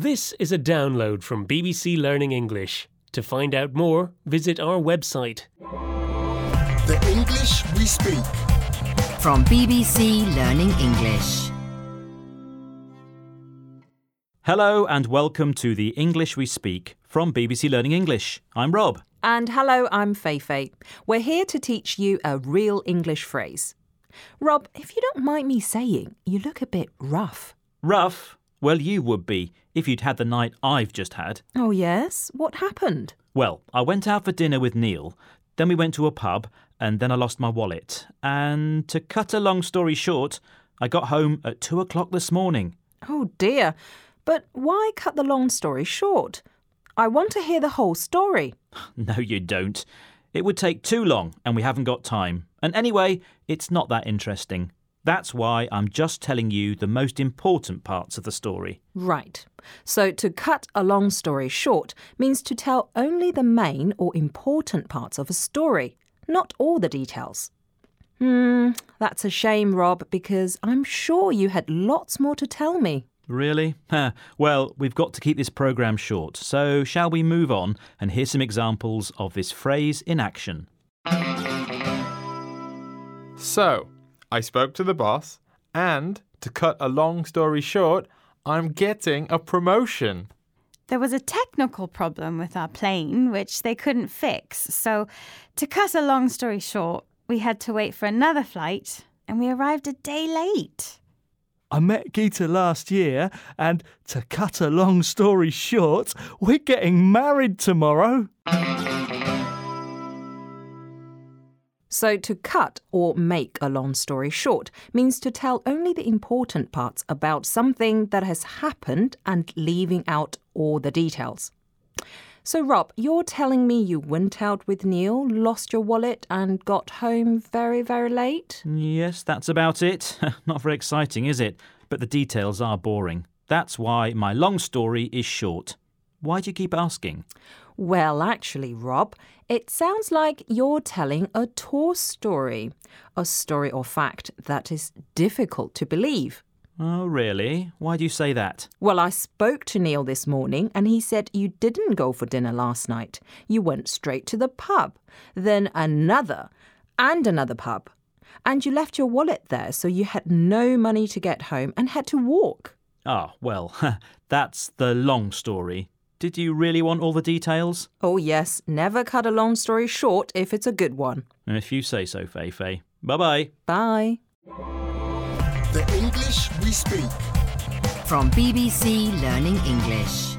This is a download from BBC Learning English. To find out more, visit our website. The English we speak. From BBC Learning English. Hello and welcome to the English We Speak from BBC Learning English. I'm Rob. And hello, I'm Feifei. We're here to teach you a real English phrase. Rob, if you don't mind me saying, you look a bit rough. Rough? Well, you would be if you'd had the night I've just had. Oh, yes? What happened? Well, I went out for dinner with Neil, then we went to a pub, and then I lost my wallet. And to cut a long story short, I got home at two o'clock this morning. Oh, dear. But why cut the long story short? I want to hear the whole story. No, you don't. It would take too long, and we haven't got time. And anyway, it's not that interesting. That's why I'm just telling you the most important parts of the story. Right. So to cut a long story short means to tell only the main or important parts of a story, not all the details. Hmm, that's a shame, Rob, because I'm sure you had lots more to tell me. Really? Well, we've got to keep this programme short, so shall we move on and hear some examples of this phrase in action? So, I spoke to the boss, and to cut a long story short, I'm getting a promotion. There was a technical problem with our plane which they couldn't fix. So, to cut a long story short, we had to wait for another flight and we arrived a day late. I met Geeta last year, and to cut a long story short, we're getting married tomorrow. So to cut or make a long story short means to tell only the important parts about something that has happened and leaving out all the details. So, Rob, you're telling me you went out with Neil, lost your wallet, and got home very, very late? Yes, that's about it. Not very exciting, is it? But the details are boring. That's why my long story is short. Why do you keep asking? Well, actually, Rob, it sounds like you're telling a tall story, a story or fact that is difficult to believe. Oh, really? Why do you say that? Well, I spoke to Neil this morning and he said you didn't go for dinner last night. You went straight to the pub, then another, and another pub. And you left your wallet there, so you had no money to get home and had to walk. Ah, well, that's the long story. Did you really want all the details? Oh, yes, never cut a long story short if it's a good one. If you say so, Feifei. Bye bye. Bye. The English we speak. From BBC Learning English.